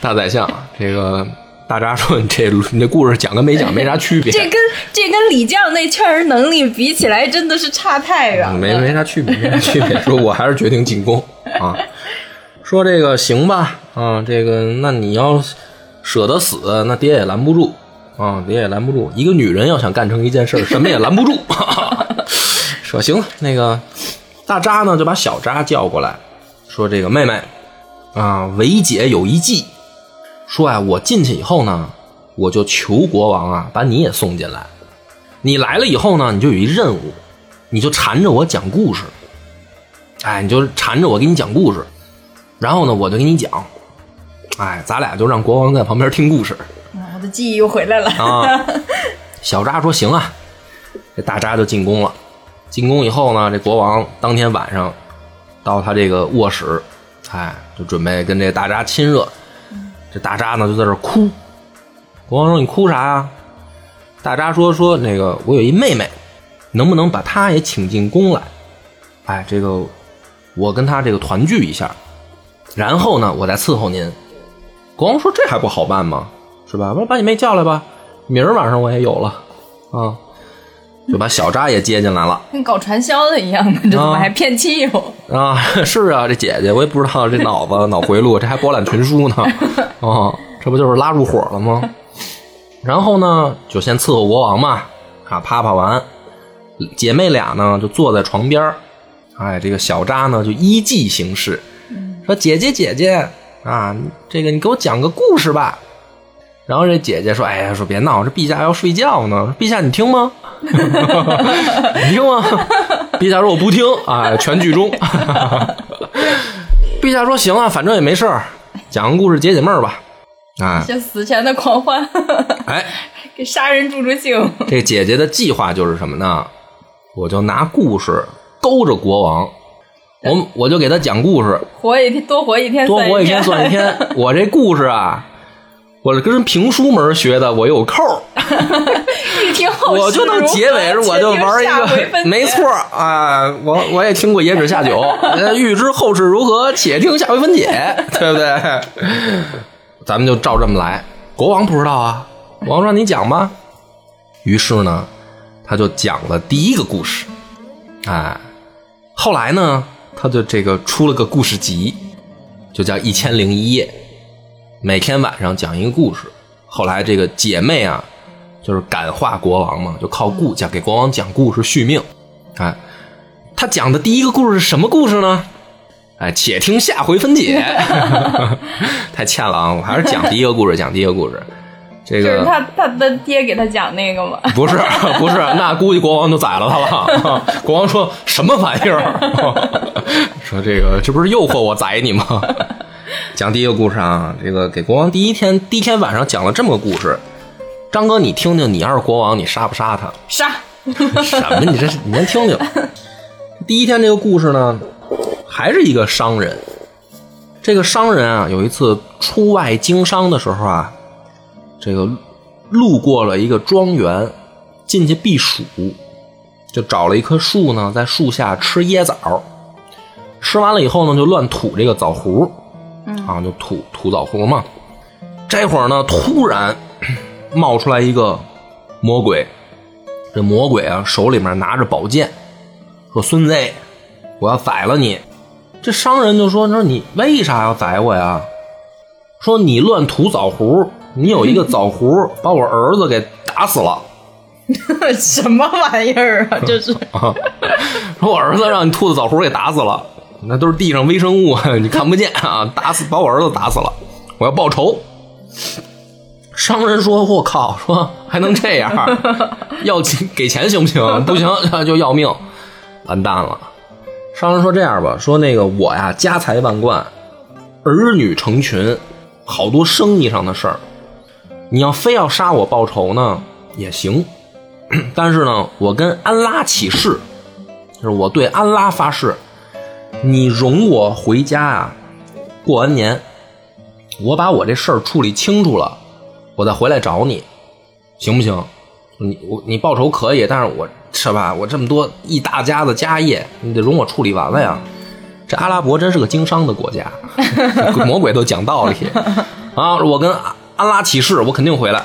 大宰相，这个大扎说你这你这故事讲跟没讲没啥区别，这跟这跟李将那劝人能力比起来，真的是差太远了。没没啥区别，没啥区别。说我还是决定进攻啊。说这个行吧，啊，这个那你要舍得死，那爹也拦不住啊，爹也拦不住。一个女人要想干成一件事，什么也拦不住。说行了，那个大扎呢就把小扎叫过来，说这个妹妹啊，维姐有一计，说呀，我进去以后呢，我就求国王啊，把你也送进来。你来了以后呢，你就有一任务，你就缠着我讲故事。哎，你就缠着我给你讲故事，然后呢，我就给你讲。哎，咱俩就让国王在旁边听故事啊我的记忆又回来了。啊。小扎说行啊，这大扎就进宫了。进宫以后呢，这国王当天晚上到他这个卧室，哎，就准备跟这大扎亲热。这大扎呢就在这哭。国王说：“你哭啥呀？”大扎说：“说那个我有一妹妹，能不能把她也请进宫来？哎，这个我跟她这个团聚一下，然后呢，我再伺候您。”国王说：“这还不好办吗？是吧？我说把你妹叫来吧，明儿晚上我也有了啊。”就把小扎也接进来了。跟搞传销的一样的，这怎么还骗妻友？啊，是啊，这姐姐我也不知道这脑子脑回路，这还博览群书呢，哦，这不就是拉入伙了吗？然后呢，就先伺候国王嘛，啊，啪啪完，姐妹俩呢就坐在床边儿哎，这个小扎呢就依计行事，说姐姐姐姐啊，这个你给我讲个故事吧。然后这姐姐说：“哎呀，说别闹，这陛下要睡觉呢。陛下你听吗？你听吗？”陛下说：“我不听啊，全剧终。”陛下说：“行啊，反正也没事儿，讲个故事解解闷儿吧。”啊，这死前的狂欢，哎，给杀人助助兴。这姐姐的计划就是什么呢？我就拿故事勾着国王，我我就给他讲故事，活一天，多活一天，多活一天算一天。我这故事啊，我是跟评书门学的，我有扣儿。欲听后事我就能结尾，我就玩一个，没错儿 啊，我我也听过野史下酒，呃欲知后事如何，且听下回分解，对不对？咱们就照这么来。国王不知道啊，国王说你讲吧。于是呢，他就讲了第一个故事，哎，后来呢，他就这个出了个故事集，就叫《一千零一夜》，每天晚上讲一个故事。后来这个姐妹啊，就是感化国王嘛，就靠故讲给国王讲故事续命。哎，他讲的第一个故事是什么故事呢？哎，且听下回分解。太欠了啊！我还是讲第一个故事，讲第一个故事。这个就是个他他的爹给他讲那个吗。不是不是，那估计国王就宰了他了。国王说什么玩意儿？说这个这不是诱惑我宰你吗？讲第一个故事啊，这个给国王第一天第一天晚上讲了这么个故事。张哥，你听听，你要是国王，你杀不杀他？杀，什么？你这是你先听听。第一天这个故事呢，还是一个商人。这个商人啊，有一次出外经商的时候啊，这个路过了一个庄园，进去避暑，就找了一棵树呢，在树下吃椰枣。吃完了以后呢，就乱吐这个枣核，啊，就吐吐枣核嘛。这会儿呢，突然冒出来一个魔鬼，这魔鬼啊，手里面拿着宝剑，说：“孙子，我要宰了你。”这商人就说：“说你为啥要宰我呀？说你乱吐枣核，你有一个枣核 把我儿子给打死了。什么玩意儿啊？这是啊，说我儿子让你吐的枣核给打死了，那都是地上微生物，你看不见啊，打死把我儿子打死了，我要报仇。”商人说：“我靠，说还能这样？要钱给钱行不行？不行 就要命，完蛋了。”商人说：“这样吧，说那个我呀，家财万贯，儿女成群，好多生意上的事儿，你要非要杀我报仇呢，也行。但是呢，我跟安拉起誓，就是我对安拉发誓，你容我回家啊，过完年，我把我这事儿处理清楚了，我再回来找你，行不行？你我你报仇可以，但是我是吧？我这么多一大家子家业，你得容我处理完了呀。这阿拉伯真是个经商的国家，魔鬼都讲道理啊！我跟安安拉起誓，我肯定回来。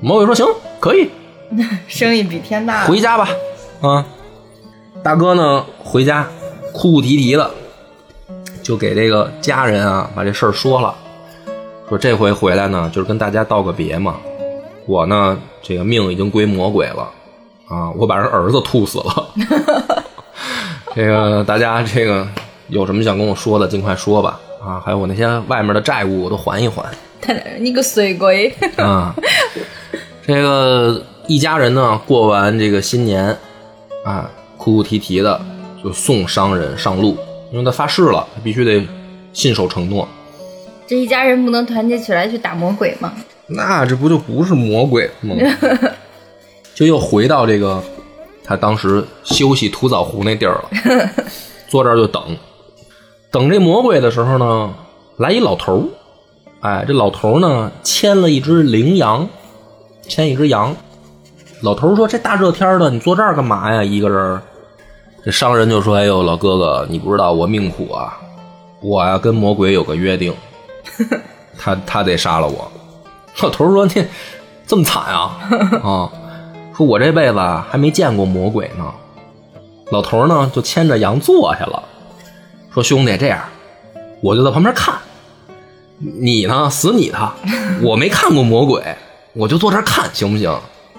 魔鬼说行，可以，生意比天大。回家吧。啊，大哥呢？回家哭哭啼啼的，就给这个家人啊把这事儿说了，说这回回来呢，就是跟大家道个别嘛。我呢，这个命已经归魔鬼了啊！我把人儿子吐死了。这个大家这个有什么想跟我说的，尽快说吧啊！还有我那些外面的债务，我都还一还你个水鬼！啊！这个一家人呢，过完这个新年啊，哭哭啼啼的就送商人上路，因为他发誓了，他必须得信守承诺。这一家人不能团结起来去打魔鬼吗？那这不就不是魔鬼吗？就又回到这个他当时休息吐枣湖那地儿了，坐这儿就等，等这魔鬼的时候呢，来一老头儿，哎，这老头儿呢牵了一只羚羊，牵一只羊。老头儿说：“这大热天的，你坐这儿干嘛呀？一个人儿。”这商人就说：“哎呦，老哥哥，你不知道我命苦啊，我呀跟魔鬼有个约定，他他得杀了我。”老头说：“你这么惨啊？啊，说我这辈子还没见过魔鬼呢。”老头呢就牵着羊坐下了，说：“兄弟，这样，我就在旁边看，你呢死你的，我没看过魔鬼，我就坐这儿看，行不行？”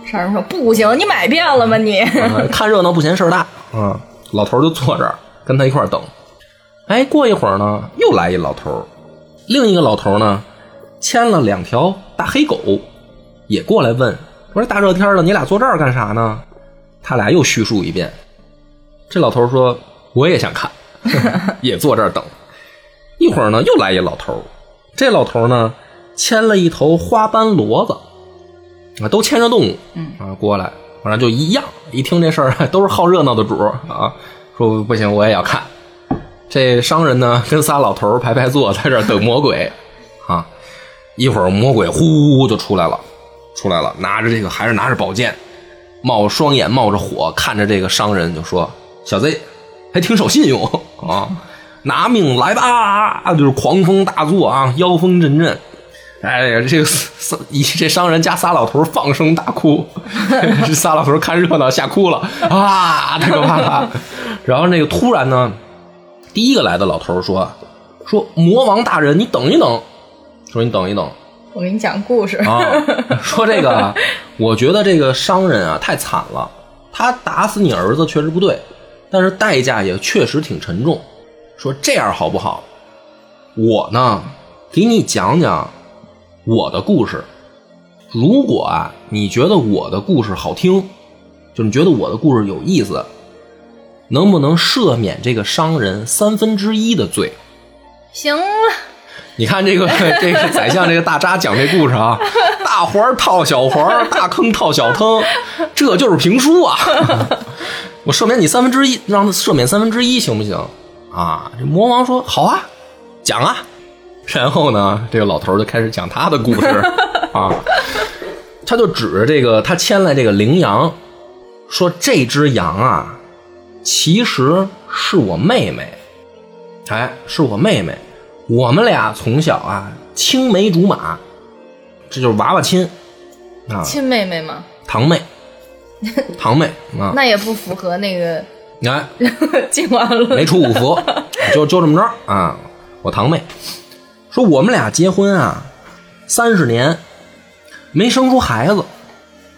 商人说：“不行，你买遍了吗你？啊看热闹不嫌事儿大啊！”老头就坐这儿跟他一块儿等。哎，过一会儿呢，又来一老头儿，另一个老头呢牵了两条大黑狗，也过来问说：“大热天的，你俩坐这儿干啥呢？”他俩又叙述一遍。这老头说：“我也想看，也坐这儿等。”一会儿呢，又来一老头，这老头呢牵了一头花斑骡子，啊，都牵着动物，嗯啊，过来，反正就一样。一听这事儿，都是好热闹的主儿啊，说不行，我也要看。这商人呢，跟仨老头排排坐，在这等魔鬼啊。一会儿魔鬼呼就出来了，出来了，拿着这个还是拿着宝剑，冒双眼冒着火，看着这个商人就说：“小子，还挺守信用啊，拿命来吧！”就是狂风大作啊，妖风阵阵。哎呀，这个仨一这商人加仨老头放声大哭，这仨老头看热闹吓哭了啊，太可怕了。然后那个突然呢，第一个来的老头儿说：“说魔王大人，你等一等。”说你等一等我给你讲故事。啊，说这个，我觉得这个商人啊太惨了，他打死你儿子确实不对，但是代价也确实挺沉重。说这样好不好？我呢，给你讲讲我的故事。如果啊，你觉得我的故事好听，就你觉得我的故事有意思，能不能赦免这个商人三分之一的罪？行了，你看这个 这个宰相这个大渣讲这故事啊，大环套小环，大坑套小坑，这就是评书啊！我赦免你三分之一，让他赦免三分之一行不行？啊，这魔王说好啊，讲啊。然后呢，这个老头就开始讲他的故事啊，他就指着这个他牵来这个羚羊，说这只羊啊，其实是我妹妹，哎，是我妹妹。我们俩从小啊青梅竹马，这就是娃娃亲。啊，亲妹妹吗，堂妹，堂妹啊，那也不符合那个你看进。没出五福，就就这么着啊。我堂妹。说我们俩结婚啊三十年没生出孩子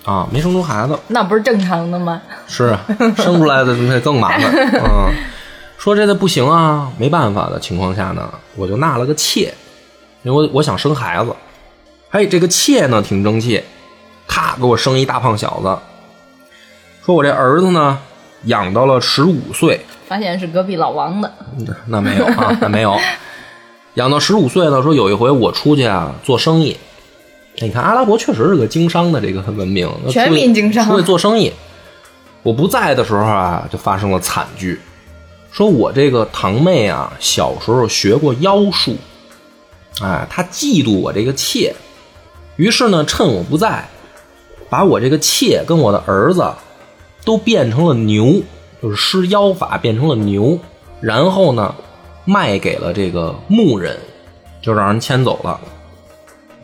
啊，没生出孩子，那不是正常的吗？是啊，生出来的那更麻烦。嗯，说这个不行啊，没办法的情况下呢，我就纳了个妾，因为我我想生孩子。哎，这个妾呢挺争气，咔给我生一大胖小子。说我这儿子呢养到了十五岁，发现是隔壁老王的，那没有啊，那没有。养到十五岁呢，说有一回我出去啊做生意，你看阿拉伯确实是个经商的这个文明，全民经商出去做生意。我不在的时候啊，就发生了惨剧。说我这个堂妹啊，小时候学过妖术，哎，她嫉妒我这个妾，于是呢，趁我不在，把我这个妾跟我的儿子都变成了牛，就是施妖法变成了牛，然后呢，卖给了这个牧人，就让人牵走了。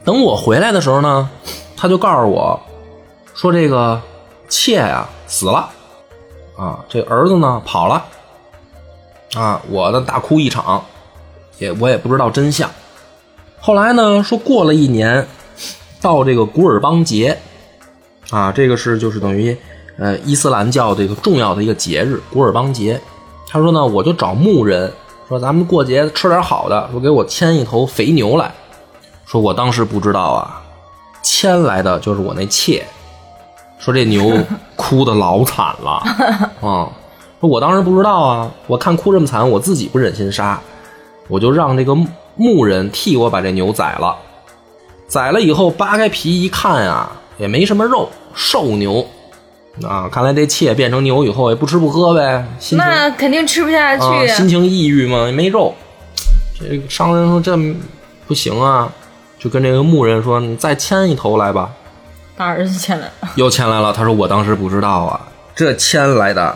等我回来的时候呢，他就告诉我，说这个妾呀死了，啊，这儿子呢跑了，啊，我的大哭一场，也我也不知道真相。后来呢，说过了一年，到这个古尔邦节，啊，这个是就是等于呃伊斯兰教这个重要的一个节日古尔邦节。他说呢，我就找牧人说咱们过节吃点好的，说给我牵一头肥牛来。说我当时不知道啊，牵来的就是我那妾。说这牛 哭的老惨了 啊！说我当时不知道啊，我看哭这么惨，我自己不忍心杀，我就让这个牧人替我把这牛宰了。宰了以后扒开皮一看啊，也没什么肉，瘦牛啊！看来这妾变成牛以后也不吃不喝呗，心情那肯定吃不下去啊，心情抑郁嘛，也没肉。这商人说这不行啊，就跟这个牧人说：“你再牵一头来吧。大儿子牵来了。”又牵来了，他说：“我当时不知道啊，这牵来的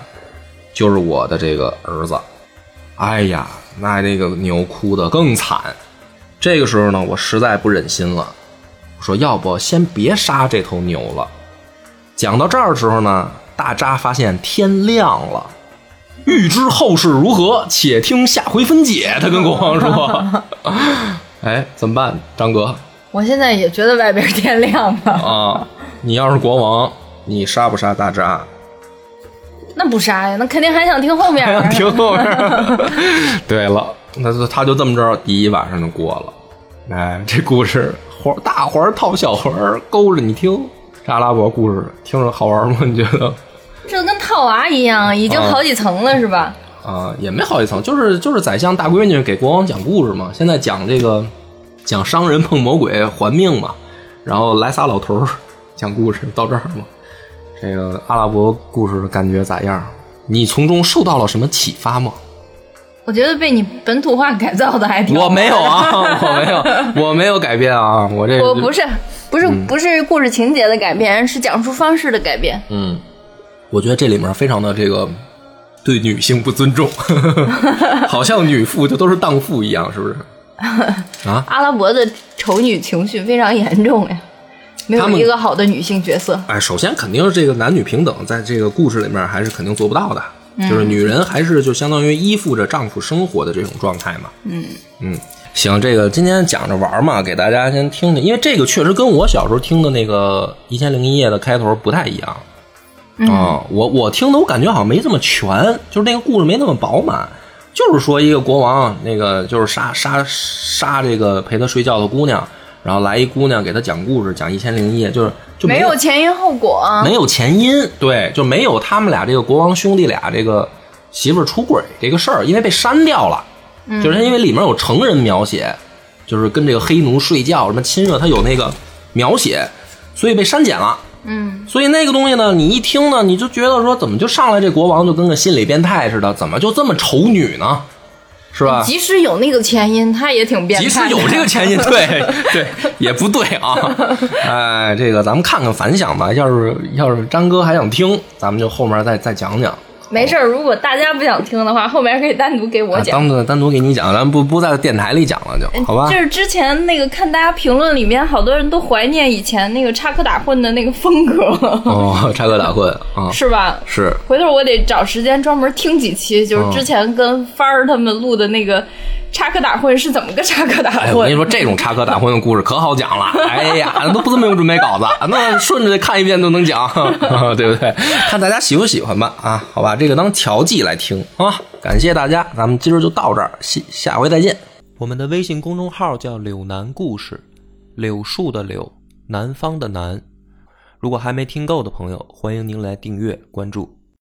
就是我的这个儿子。”哎呀，那这个牛哭得更惨。这个时候呢，我实在不忍心了，我说：“要不先别杀这头牛了。”讲到这儿的时候呢，大扎发现天亮了。欲知后事如何，且听下回分解。他跟国王说：“ 哎，怎么办，张哥我现在也觉得外边天亮了，啊？你要是国王，你杀不杀大扎？那不杀呀，那肯定还想听后面儿。听后面。对了，那就他就这么着，第一晚上就过了。哎，这故事环大环套小环，勾着你听。这阿拉伯故事听着好玩吗？你觉得？这跟套娃一样，已经好几层了，是吧？啊，也没好几层，就是就是宰相大闺女给国王讲故事嘛。现在讲这个讲商人碰魔鬼还命嘛，然后来仨老头儿讲故事，到这儿嘛。这个阿拉伯故事感觉咋样？你从中受到了什么启发吗？我觉得被你本土化改造的还挺好我没有啊，我没有，我没有改变啊，我这我不是不是、不是故事情节的改变，是讲述方式的改变。嗯，我觉得这里面非常的这个对女性不尊重，好像女妇就都是荡妇一样，是不是？啊，阿拉伯的丑女情绪非常严重呀，没有一个好的女性角色。哎，首先肯定是这个男女平等，在这个故事里面还是肯定做不到的，就是女人还是就相当于依附着丈夫生活的这种状态嘛。嗯嗯，行，这个今天讲着玩嘛，给大家先听听，因为这个确实跟我小时候听的那个《一千零一夜》的开头不太一样。啊、我我听的我感觉好像没这么全，就是那个故事没那么饱满，就是说一个国王那个就是杀杀杀这个陪他睡觉的姑娘，然后来一姑娘给他讲故事，讲一千零一夜，就是就没有前因后果啊。没有前因，对，就没有他们俩这个国王兄弟俩这个媳妇儿出轨这个事儿，因为被删掉了，就是因为里面有成人描写，就是跟这个黑奴睡觉什么亲热，他有那个描写，所以被删减了。嗯，所以那个东西呢，你一听呢，你就觉得说，怎么就上来这国王就跟个心理变态似的，怎么就这么丑女呢？是吧？即使有那个前因，他也挺变态的。即使有这个前因，对对，也不对啊。哎，这个咱们看看反响吧。要是要是张哥还想听，咱们就后面再再讲讲。没事儿，如果大家不想听的话，后面可以单独给我啊讲。单独单独给你讲，咱不不在电台里讲了，就好吧就？是之前那个看大家评论里面，好多人都怀念以前那个插科打诨的那个风格，哦，插科打诨啊，是吧？是回头我得找时间专门听几期，就是之前跟帆儿他们录的那个插科打诨是怎么个插科打哎，诨。我跟你说，这种插科打诨的故事可好讲了。哎呀，都不这么用准备稿子，那顺着看一遍都能讲，对不对？看大家喜不喜欢吧。啊，好吧，这个当调剂来听啊。感谢大家，咱们今儿就到这儿，下下回再见。我们的微信公众号叫“柳南故事”，柳树的柳，南方的南。如果还没听够的朋友，欢迎您来订阅关注。